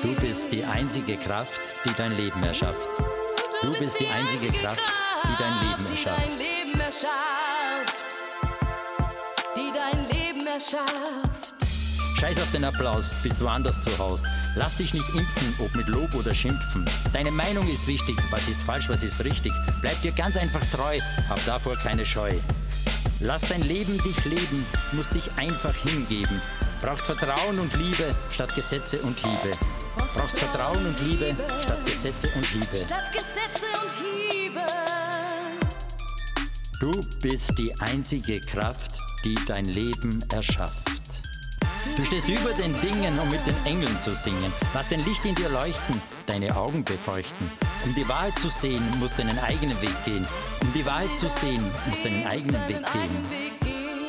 Du bist die einzige Kraft, die dein Leben erschafft. Du bist die einzige Kraft, die dein Leben erschafft. Die dein Leben erschafft. Scheiß auf den Applaus, bist du anders zu Haus. Lass dich nicht impfen, ob mit Lob oder Schimpfen. Deine Meinung ist wichtig, was ist falsch, was ist richtig. Bleib dir ganz einfach treu, hab davor keine Scheu. Lass dein Leben dich leben, musst dich einfach hingeben. Brauchst Vertrauen und Liebe statt Gesetze und Hiebe. Brauchst Vertrauen und Liebe statt Gesetze und Hiebe. Statt Gesetze und Hiebe. Du bist die einzige Kraft, die dein Leben erschafft. Du stehst über den Dingen, um mit den Engeln zu singen. Lass dein Licht in dir leuchten, deine Augen befeuchten. Um die Wahrheit zu sehen, musst deinen eigenen Weg gehen. Um die Wahrheit zu sehen, musst deinen eigenen Weg gehen.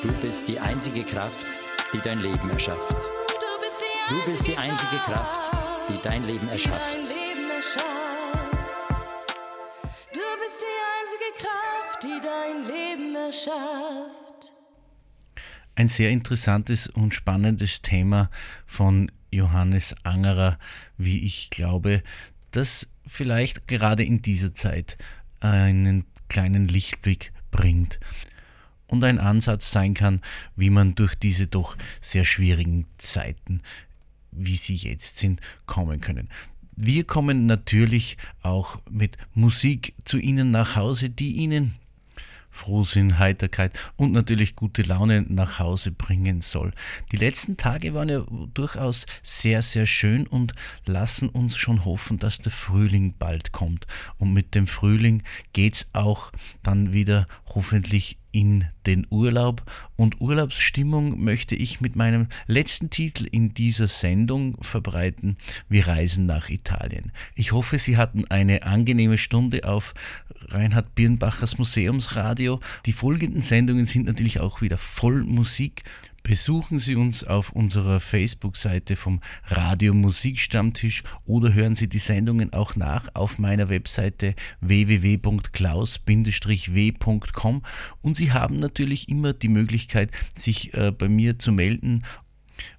Du bist die einzige Kraft, die dein Leben erschafft. Du bist die einzige Kraft, die dein Leben erschafft. Du bist die einzige Kraft, die dein Leben erschafft. Ein sehr interessantes und spannendes Thema von Johannes Angerer, wie ich glaube, das vielleicht gerade in dieser Zeit einen kleinen Lichtblick bringt und ein Ansatz sein kann, wie man durch diese doch sehr schwierigen Zeiten, wie sie jetzt sind, kommen können. Wir kommen natürlich auch mit Musik zu Ihnen nach Hause, die Ihnen Frohsinn, Heiterkeit und natürlich gute Laune nach Hause bringen soll. Die letzten Tage waren ja durchaus sehr, sehr schön und lassen uns schon hoffen, dass der Frühling bald kommt. Und mit dem Frühling geht's auch dann wieder hoffentlich in den Urlaub. Und Urlaubsstimmung möchte ich mit meinem letzten Titel in dieser Sendung verbreiten. Wir reisen nach Italien. Ich hoffe, Sie hatten eine angenehme Stunde auf Reinhard Birnbachers Museumsradio. Die folgenden Sendungen sind natürlich auch wieder voll Musik. Besuchen Sie uns auf unserer Facebook-Seite vom Radio Musikstammtisch oder hören Sie die Sendungen auch nach auf meiner Webseite www.klaus-w.com und Sie haben natürlich immer die Möglichkeit, sich äh, bei mir zu melden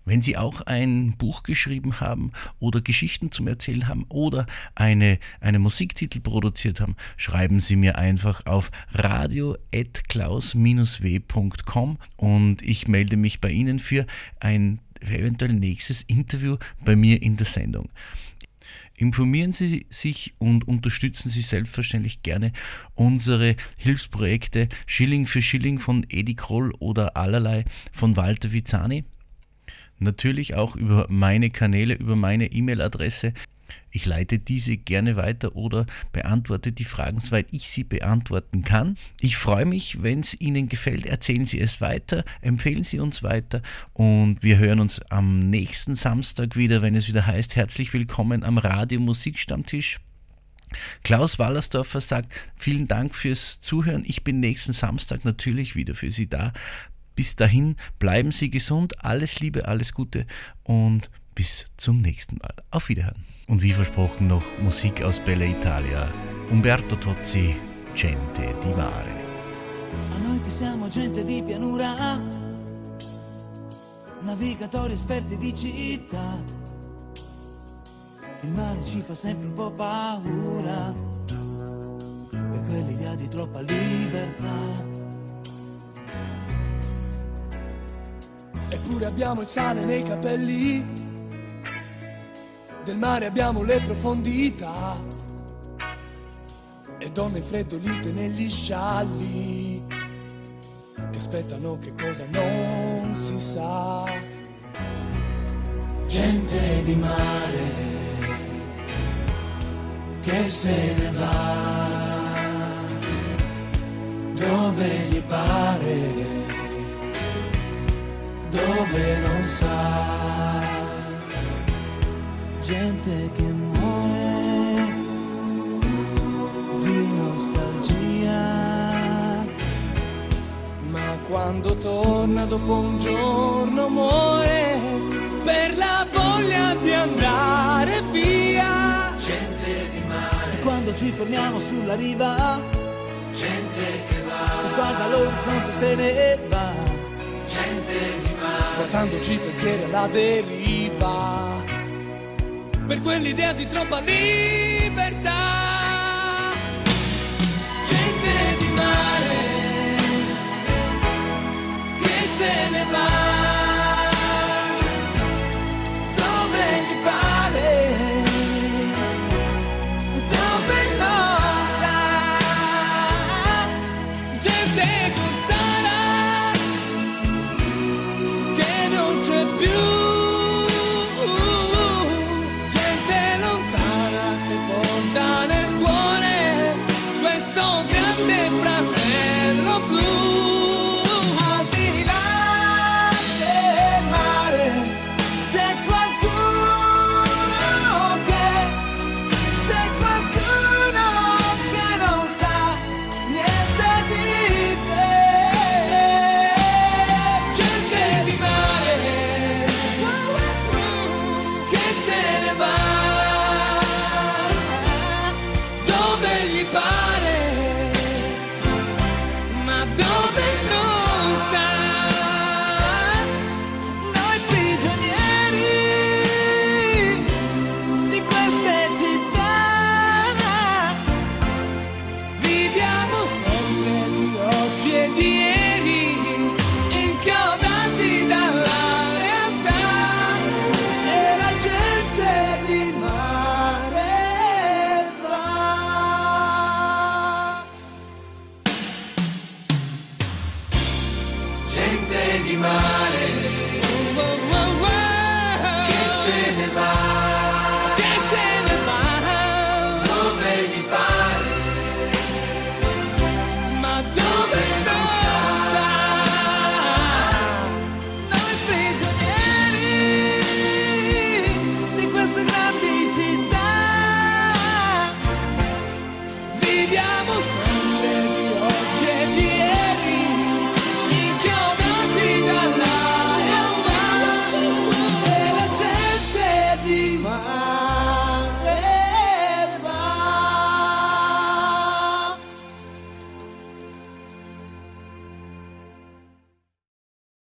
Wenn Sie auch ein Buch geschrieben haben oder Geschichten zum Erzählen haben oder eine, eine Musiktitel produziert haben, schreiben Sie mir einfach auf radio.klaus-w.com und ich melde mich bei Ihnen für ein eventuell nächstes Interview bei mir in der Sendung. Informieren Sie sich und unterstützen Sie selbstverständlich gerne unsere Hilfsprojekte Schilling für Schilling von Edi Kroll oder allerlei von Walter Vizani. Natürlich auch über meine Kanäle, über meine E-Mail-Adresse. Ich leite diese gerne weiter oder beantworte die Fragen, soweit ich sie beantworten kann. Ich freue mich, wenn es Ihnen gefällt. Erzählen Sie es weiter, empfehlen Sie uns weiter und wir hören uns am nächsten Samstag wieder, wenn es wieder heißt, herzlich willkommen am Radio Musikstammtisch. Klaus Wallersdorfer sagt, vielen Dank fürs Zuhören. Ich bin nächsten Samstag natürlich wieder für Sie da. Bis dahin bleiben Sie gesund, alles Liebe, alles Gute und bis zum nächsten Mal. Auf Wiederhören. Und wie versprochen noch Musik aus Bella Italia. Umberto Tozzi, Gente di Mare. A noi che siamo gente di pianura, navigatori esperti di città, il mare ci fa sempre un po' paura, per quell'idea di troppa libertà. Eppure abbiamo il sale nei capelli, del mare abbiamo le profondità. E donne freddolite negli scialli che aspettano che cosa non si sa. Gente di mare che se ne va? Dove gli pare dove non sa. Gente che muore di nostalgia. Ma quando torna dopo un giorno muore per la voglia di andare via. Gente di E mare, quando ci fermiamo sulla riva, gente che va, guarda l'orizzonte se ne va portandoci pensieri alla deriva per quell'idea di troppa libertà. Gente di mare che se ne va.